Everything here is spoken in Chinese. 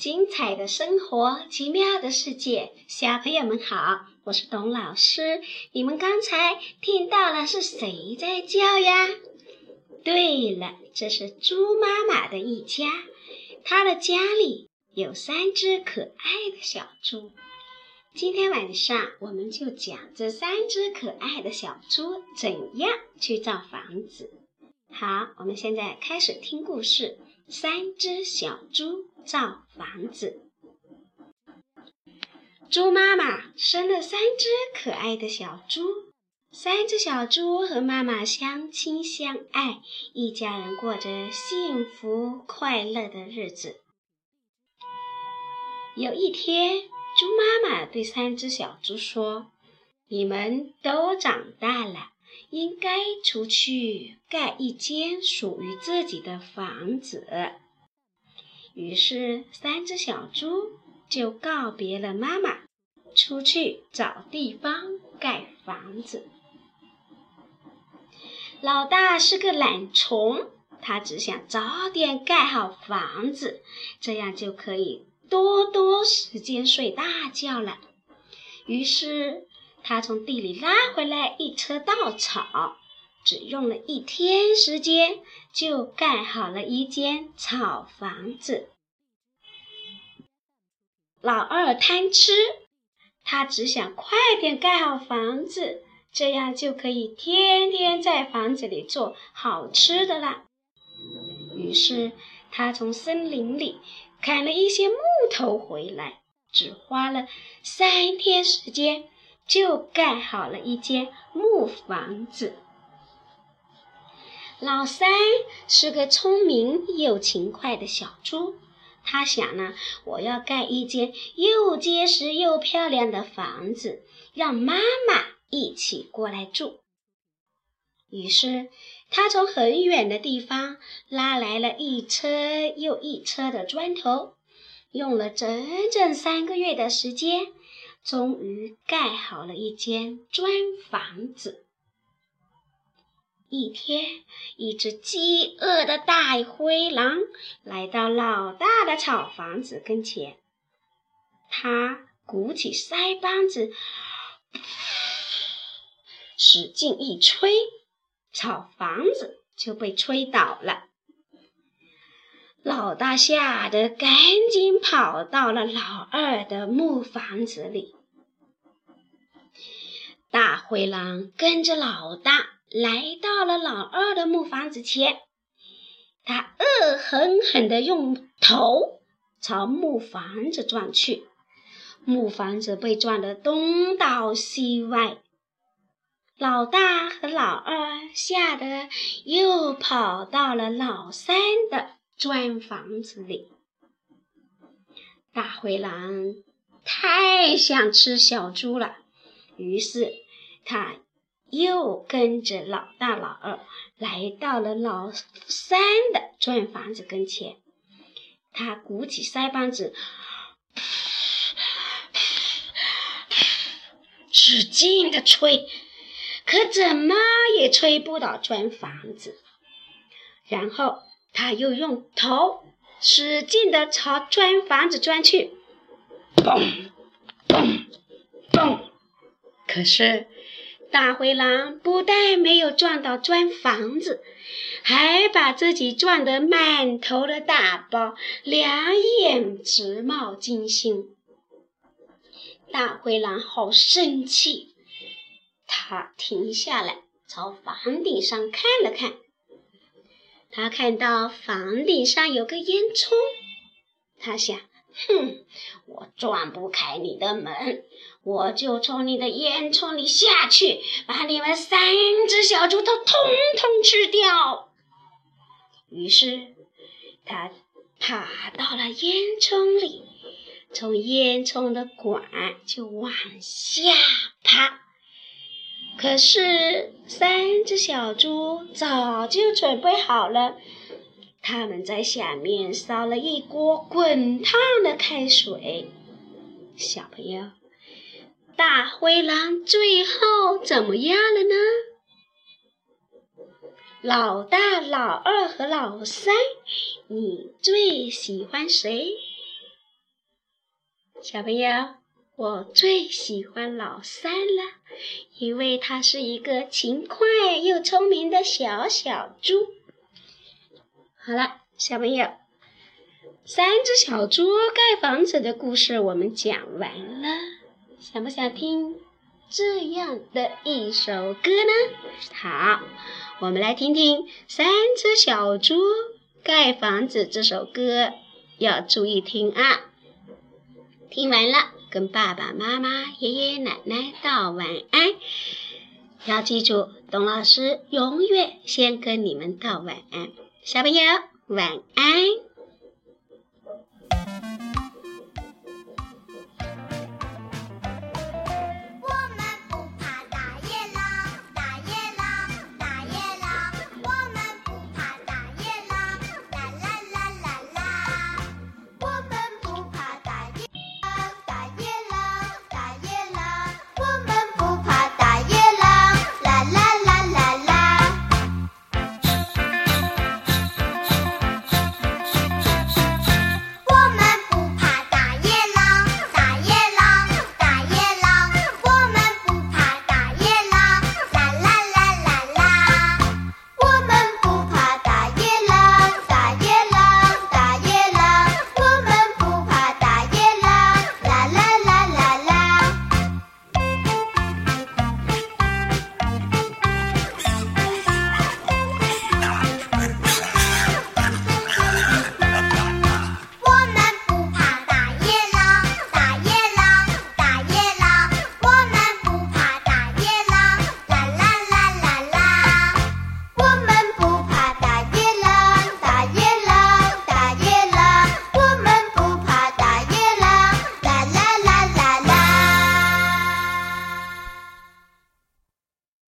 精彩的生活，奇妙的世界，小朋友们好，我是董老师。你们刚才听到了是谁在叫呀？对了，这是猪妈妈的一家，她的家里有三只可爱的小猪。今天晚上我们就讲这三只可爱的小猪怎样去造房子。好，我们现在开始听故事。三只小猪造房子。猪妈妈生了三只可爱的小猪，三只小猪和妈妈相亲相爱，一家人过着幸福快乐的日子。有一天，猪妈妈对三只小猪说：“你们都长大了。”应该出去盖一间属于自己的房子。于是，三只小猪就告别了妈妈，出去找地方盖房子。老大是个懒虫，他只想早点盖好房子，这样就可以多多时间睡大觉了。于是。他从地里拉回来一车稻草，只用了一天时间就盖好了一间草房子。老二贪吃，他只想快点盖好房子，这样就可以天天在房子里做好吃的啦。于是他从森林里砍了一些木头回来，只花了三天时间。就盖好了一间木房子。老三是个聪明又勤快的小猪，他想呢，我要盖一间又结实又漂亮的房子，让妈妈一起过来住。于是，他从很远的地方拉来了一车又一车的砖头，用了整整三个月的时间。终于盖好了一间砖房子。一天，一只饥饿的大灰狼来到老大的草房子跟前，他鼓起腮帮子，使劲一吹，草房子就被吹倒了。老大吓得赶紧跑到了老二的木房子里。大灰狼跟着老大来到了老二的木房子前，他恶狠狠地用头朝木房子撞去，木房子被撞得东倒西歪。老大和老二吓得又跑到了老三的。砖房子里，大灰狼太想吃小猪了，于是他又跟着老大、老二来到了老三的砖房子跟前。他鼓起腮帮子，使劲的吹，可怎么也吹不倒砖房子。然后。他又用头使劲的朝砖房子钻去，嘣嘣嘣！可是大灰狼不但没有撞到砖房子，还把自己撞得满头的大包，两眼直冒金星。大灰狼好生气，他停下来，朝房顶上看了看。他看到房顶上有个烟囱，他想：哼，我撞不开你的门，我就从你的烟囱里下去，把你们三只小猪头通通吃掉。于是，他爬到了烟囱里，从烟囱的管就往下爬。可是，三只小猪早就准备好了，他们在下面烧了一锅滚烫的开水。小朋友，大灰狼最后怎么样了呢？老大、老二和老三，你最喜欢谁？小朋友，我最喜欢老三了，因为他是一个勤快又聪明的小小猪。好了，小朋友，三只小猪盖房子的故事我们讲完了，想不想听这样的一首歌呢？好，我们来听听《三只小猪盖房子》这首歌，要注意听啊！听完了，跟爸爸妈妈、爷爷奶奶道晚安。要记住，董老师永远先跟你们道晚安。小朋友，晚安。